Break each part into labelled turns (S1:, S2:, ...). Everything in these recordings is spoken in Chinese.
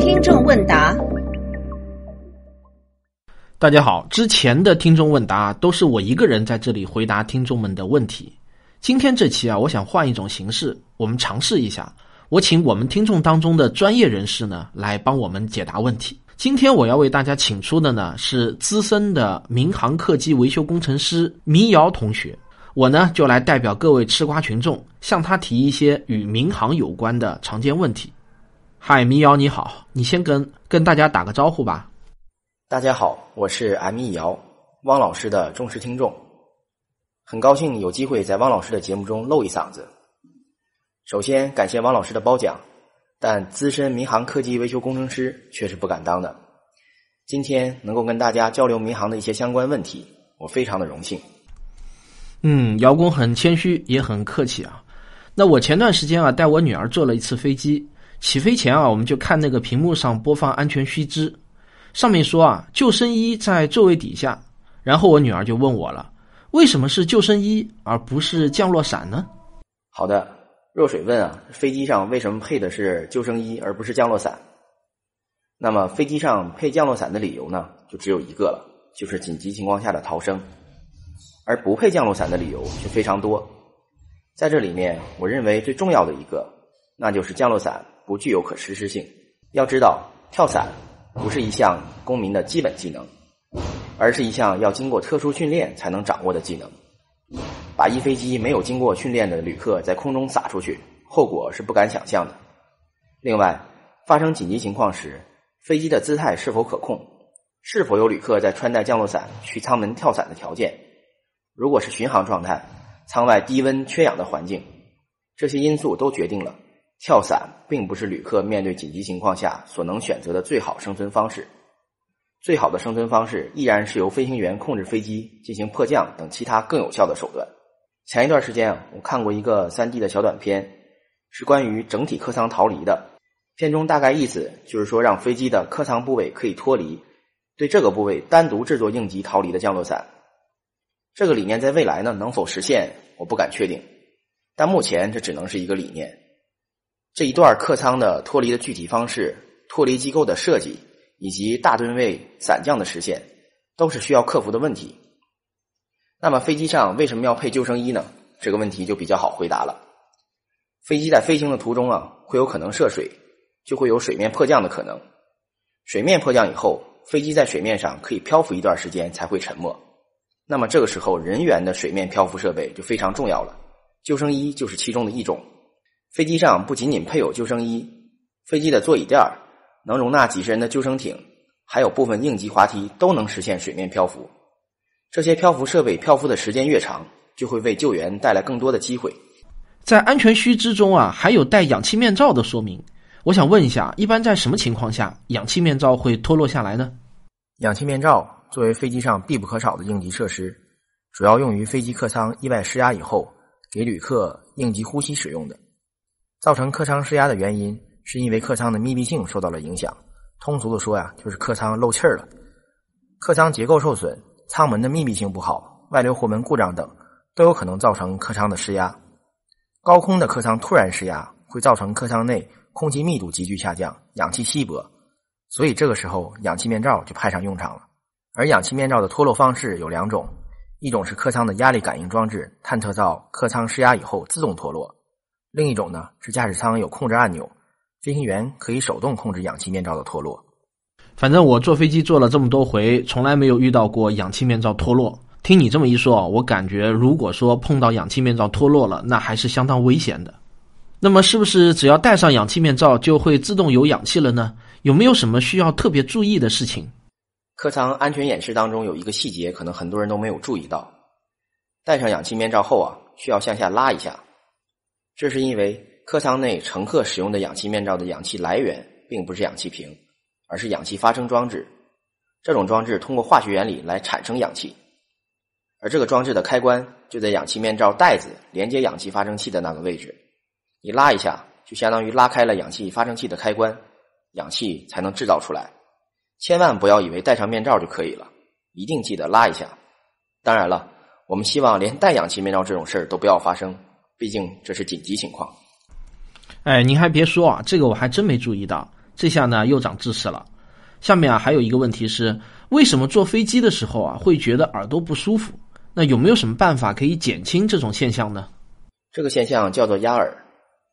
S1: 听众问答：
S2: 大家好，之前的听众问答都是我一个人在这里回答听众们的问题。今天这期啊，我想换一种形式，我们尝试一下。我请我们听众当中的专业人士呢，来帮我们解答问题。今天我要为大家请出的呢，是资深的民航客机维修工程师民瑶同学。我呢，就来代表各位吃瓜群众，向他提一些与民航有关的常见问题。嗨，民谣你好，你先跟跟大家打个招呼吧。
S3: 大家好，我是 M 易瑶，汪老师的忠实听众。很高兴有机会在汪老师的节目中露一嗓子。首先感谢汪老师的褒奖，但资深民航客机维修工程师却是不敢当的。今天能够跟大家交流民航的一些相关问题，我非常的荣幸。
S2: 嗯，姚工很谦虚，也很客气啊。那我前段时间啊，带我女儿坐了一次飞机，起飞前啊，我们就看那个屏幕上播放安全须知，上面说啊，救生衣在座位底下。然后我女儿就问我了。为什么是救生衣而不是降落伞呢？
S3: 好的，若水问啊，飞机上为什么配的是救生衣而不是降落伞？那么飞机上配降落伞的理由呢，就只有一个了，就是紧急情况下的逃生。而不配降落伞的理由却非常多，在这里面，我认为最重要的一个，那就是降落伞不具有可实施性。要知道，跳伞不是一项公民的基本技能。而是一项要经过特殊训练才能掌握的技能。把一飞机没有经过训练的旅客在空中撒出去，后果是不敢想象的。另外，发生紧急情况时，飞机的姿态是否可控，是否有旅客在穿戴降落伞去舱门跳伞的条件，如果是巡航状态，舱外低温缺氧的环境，这些因素都决定了跳伞并不是旅客面对紧急情况下所能选择的最好生存方式。最好的生存方式依然是由飞行员控制飞机进行迫降等其他更有效的手段。前一段时间我看过一个三 D 的小短片，是关于整体客舱逃离的。片中大概意思就是说，让飞机的客舱部位可以脱离，对这个部位单独制作应急逃离的降落伞。这个理念在未来呢能否实现，我不敢确定。但目前这只能是一个理念。这一段客舱的脱离的具体方式、脱离机构的设计。以及大吨位伞降的实现，都是需要克服的问题。那么飞机上为什么要配救生衣呢？这个问题就比较好回答了。飞机在飞行的途中啊，会有可能涉水，就会有水面迫降的可能。水面迫降以后，飞机在水面上可以漂浮一段时间才会沉没。那么这个时候，人员的水面漂浮设备就非常重要了。救生衣就是其中的一种。飞机上不仅仅配有救生衣，飞机的座椅垫儿。能容纳几十人的救生艇，还有部分应急滑梯都能实现水面漂浮。这些漂浮设备漂浮的时间越长，就会为救援带来更多的机会。
S2: 在安全须知中啊，还有带氧气面罩的说明。我想问一下，一般在什么情况下氧气面罩会脱落下来呢？
S3: 氧气面罩作为飞机上必不可少的应急设施，主要用于飞机客舱意外失压以后给旅客应急呼吸使用的。造成客舱失压的原因。是因为客舱的密闭性受到了影响，通俗的说呀，就是客舱漏气儿了。客舱结构受损，舱门的密闭性不好，外流活门故障等，都有可能造成客舱的失压。高空的客舱突然失压，会造成客舱内空气密度急剧下降，氧气稀薄，所以这个时候氧气面罩就派上用场了。而氧气面罩的脱落方式有两种，一种是客舱的压力感应装置探测到客舱失压以后自动脱落，另一种呢是驾驶舱有控制按钮。飞行员可以手动控制氧气面罩的脱落。
S2: 反正我坐飞机坐了这么多回，从来没有遇到过氧气面罩脱落。听你这么一说，我感觉如果说碰到氧气面罩脱落了，那还是相当危险的。那么，是不是只要戴上氧气面罩就会自动有氧气了呢？有没有什么需要特别注意的事情？
S3: 客舱安全演示当中有一个细节，可能很多人都没有注意到：戴上氧气面罩后啊，需要向下拉一下，这是因为。客舱内乘客使用的氧气面罩的氧气来源并不是氧气瓶，而是氧气发生装置。这种装置通过化学原理来产生氧气，而这个装置的开关就在氧气面罩带子连接氧气发生器的那个位置。你拉一下，就相当于拉开了氧气发生器的开关，氧气才能制造出来。千万不要以为戴上面罩就可以了，一定记得拉一下。当然了，我们希望连戴氧气面罩这种事儿都不要发生，毕竟这是紧急情况。
S2: 哎，您还别说啊，这个我还真没注意到，这下呢又长知识了。下面啊还有一个问题是，为什么坐飞机的时候啊会觉得耳朵不舒服？那有没有什么办法可以减轻这种现象呢？
S3: 这个现象叫做压耳，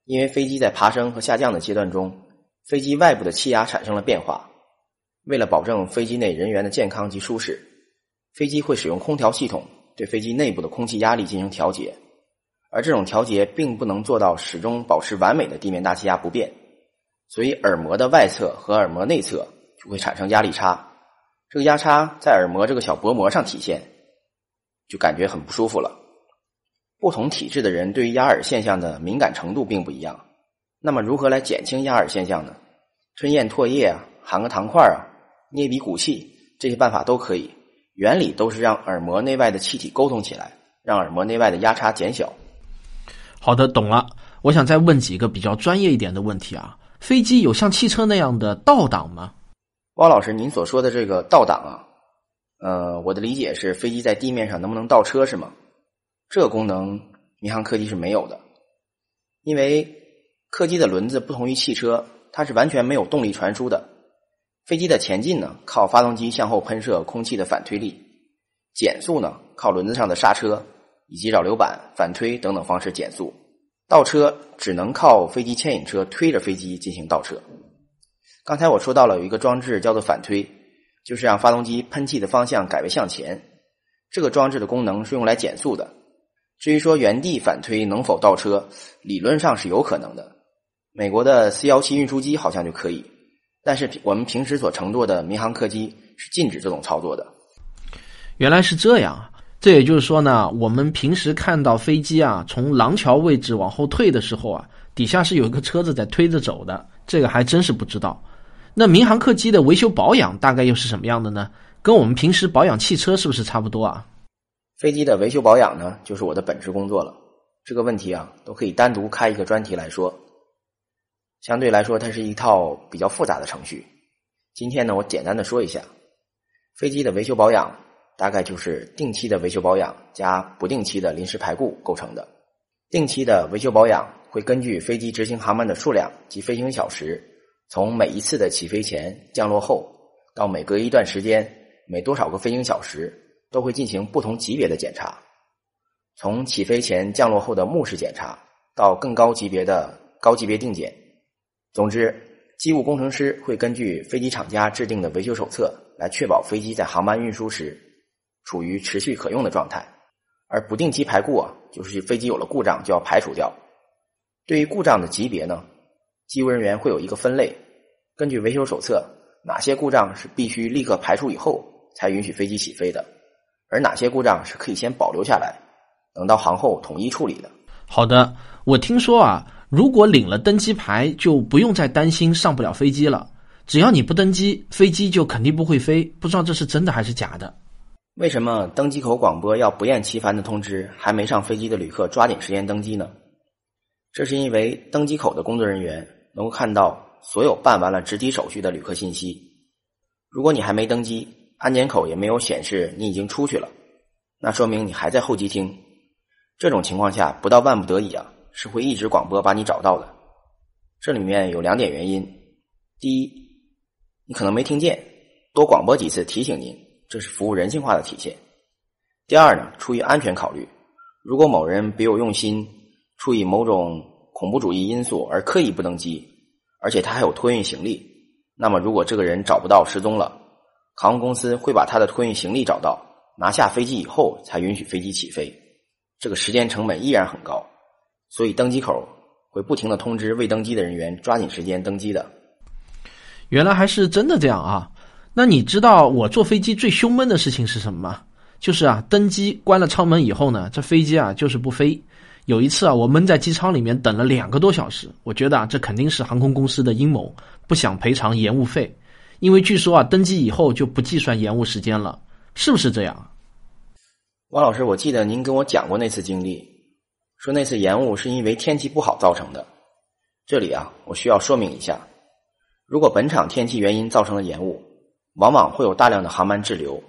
S3: 因为飞机在爬升和下降的阶段中，飞机外部的气压产生了变化。为了保证飞机内人员的健康及舒适，飞机会使用空调系统对飞机内部的空气压力进行调节，而这种调节并不能做到始终保持完美的地面大气压不变，所以耳膜的外侧和耳膜内侧就会产生压力差。这个压差在耳膜这个小薄膜上体现，就感觉很不舒服了。不同体质的人对于压耳现象的敏感程度并不一样。那么，如何来减轻压耳现象呢？吞咽唾液啊，含个糖块啊，捏鼻鼓气，这些办法都可以。原理都是让耳膜内外的气体沟通起来，让耳膜内外的压差减小。
S2: 好的，懂了。我想再问几个比较专业一点的问题啊。飞机有像汽车那样的倒档吗？
S3: 汪老师，您所说的这个倒档啊，呃，我的理解是飞机在地面上能不能倒车是吗？这个功能民航客机是没有的，因为客机的轮子不同于汽车，它是完全没有动力传输的。飞机的前进呢，靠发动机向后喷射空气的反推力；减速呢，靠轮子上的刹车以及扰流板反推等等方式减速。倒车只能靠飞机牵引车推着飞机进行倒车。刚才我说到了有一个装置叫做反推，就是让发动机喷气的方向改为向前。这个装置的功能是用来减速的。至于说原地反推能否倒车，理论上是有可能的。美国的 C 幺七运输机好像就可以，但是我们平时所乘坐的民航客机是禁止这种操作的。
S2: 原来是这样啊！这也就是说呢，我们平时看到飞机啊从廊桥位置往后退的时候啊，底下是有一个车子在推着走的。这个还真是不知道。那民航客机的维修保养大概又是什么样的呢？跟我们平时保养汽车是不是差不多啊？
S3: 飞机的维修保养呢，就是我的本职工作了。这个问题啊，都可以单独开一个专题来说。相对来说，它是一套比较复杂的程序。今天呢，我简单的说一下，飞机的维修保养大概就是定期的维修保养加不定期的临时排故构成的。定期的维修保养会根据飞机执行航班的数量及飞行小时，从每一次的起飞前、降落后，到每隔一段时间、每多少个飞行小时。都会进行不同级别的检查，从起飞前、降落后的目视检查，到更高级别的高级别定检。总之，机务工程师会根据飞机厂家制定的维修手册，来确保飞机在航班运输时处于持续可用的状态。而不定期排故啊，就是飞机有了故障就要排除掉。对于故障的级别呢，机务人员会有一个分类，根据维修手册，哪些故障是必须立刻排除以后才允许飞机起飞的。而哪些故障是可以先保留下来，等到航后统一处理的？
S2: 好的，我听说啊，如果领了登机牌，就不用再担心上不了飞机了。只要你不登机，飞机就肯定不会飞。不知道这是真的还是假的？
S3: 为什么登机口广播要不厌其烦的通知还没上飞机的旅客抓紧时间登机呢？这是因为登机口的工作人员能够看到所有办完了值机手续的旅客信息。如果你还没登机，安检口也没有显示你已经出去了，那说明你还在候机厅。这种情况下，不到万不得已啊，是会一直广播把你找到的。这里面有两点原因：第一，你可能没听见，多广播几次提醒您，这是服务人性化的体现；第二呢，出于安全考虑，如果某人别有用心，出于某种恐怖主义因素而刻意不登机，而且他还有托运行李，那么如果这个人找不到失踪了。航空公司会把他的托运行李找到，拿下飞机以后才允许飞机起飞，这个时间成本依然很高，所以登机口会不停的通知未登机的人员抓紧时间登机的。
S2: 原来还是真的这样啊！那你知道我坐飞机最胸闷的事情是什么吗？就是啊，登机关了舱门以后呢，这飞机啊就是不飞。有一次啊，我闷在机舱里面等了两个多小时，我觉得啊，这肯定是航空公司的阴谋，不想赔偿延误费。因为据说啊，登机以后就不计算延误时间了，是不是这样？
S3: 王老师，我记得您跟我讲过那次经历，说那次延误是因为天气不好造成的。这里啊，我需要说明一下：如果本场天气原因造成的延误，往往会有大量的航班滞留；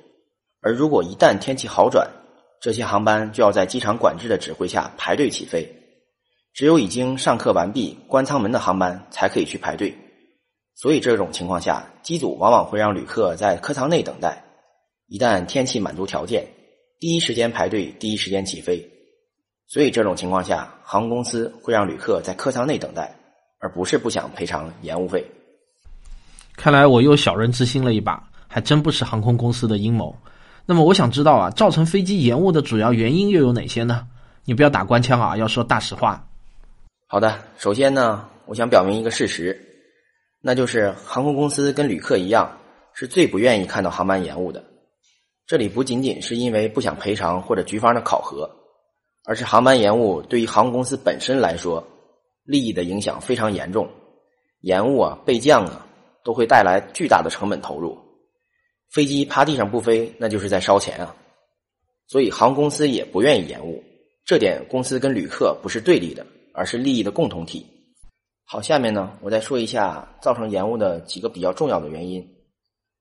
S3: 而如果一旦天气好转，这些航班就要在机场管制的指挥下排队起飞。只有已经上客完毕、关舱门的航班才可以去排队。所以这种情况下，机组往往会让旅客在客舱内等待。一旦天气满足条件，第一时间排队，第一时间起飞。所以这种情况下，航空公司会让旅客在客舱内等待，而不是不想赔偿延误费。
S2: 看来我又小人之心了一把，还真不是航空公司的阴谋。那么我想知道啊，造成飞机延误的主要原因又有哪些呢？你不要打官腔啊，要说大实话。
S3: 好的，首先呢，我想表明一个事实，那就是航空公司跟旅客一样，是最不愿意看到航班延误的。这里不仅仅是因为不想赔偿或者局方的考核，而是航班延误对于航空公司本身来说，利益的影响非常严重。延误啊，备降啊。都会带来巨大的成本投入，飞机趴地上不飞，那就是在烧钱啊！所以航空公司也不愿意延误，这点公司跟旅客不是对立的，而是利益的共同体。好，下面呢，我再说一下造成延误的几个比较重要的原因。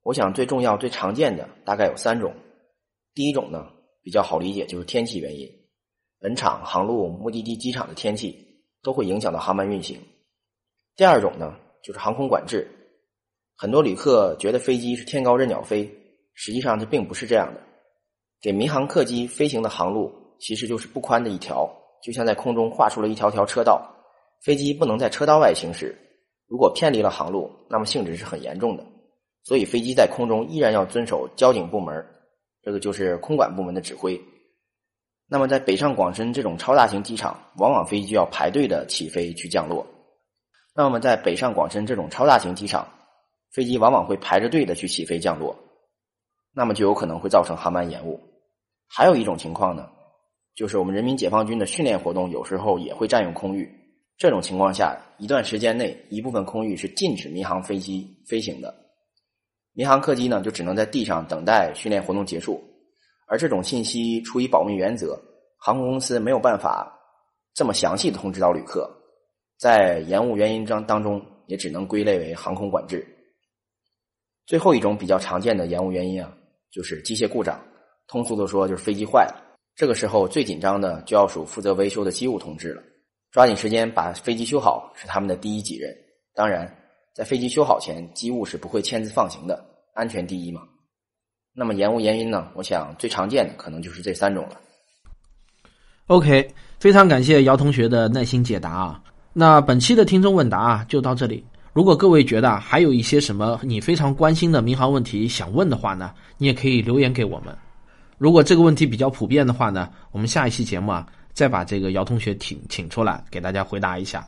S3: 我想最重要、最常见的大概有三种。第一种呢，比较好理解，就是天气原因。本场、航路、目的地机场的天气都会影响到航班运行。第二种呢，就是航空管制。很多旅客觉得飞机是天高任鸟飞，实际上这并不是这样的。给民航客机飞行的航路其实就是不宽的一条，就像在空中画出了一条条车道，飞机不能在车道外行驶。如果偏离了航路，那么性质是很严重的。所以飞机在空中依然要遵守交警部门，这个就是空管部门的指挥。那么在北上广深这种超大型机场，往往飞机就要排队的起飞去降落。那么在北上广深这种超大型机场，飞机往往会排着队的去起飞降落，那么就有可能会造成航班延误。还有一种情况呢，就是我们人民解放军的训练活动有时候也会占用空域。这种情况下，一段时间内一部分空域是禁止民航飞机飞行的，民航客机呢就只能在地上等待训练活动结束。而这种信息出于保密原则，航空公司没有办法这么详细的通知到旅客，在延误原因当当中也只能归类为航空管制。最后一种比较常见的延误原因啊，就是机械故障。通俗的说，就是飞机坏了。这个时候最紧张的就要数负责维修的机务同志了，抓紧时间把飞机修好是他们的第一己任。当然，在飞机修好前，机务是不会签字放行的，安全第一嘛。那么延误原因呢？我想最常见的可能就是这三种了。
S2: OK，非常感谢姚同学的耐心解答啊。那本期的听众问答啊就到这里。如果各位觉得还有一些什么你非常关心的民航问题想问的话呢，你也可以留言给我们。如果这个问题比较普遍的话呢，我们下一期节目啊，再把这个姚同学请请出来给大家回答一下。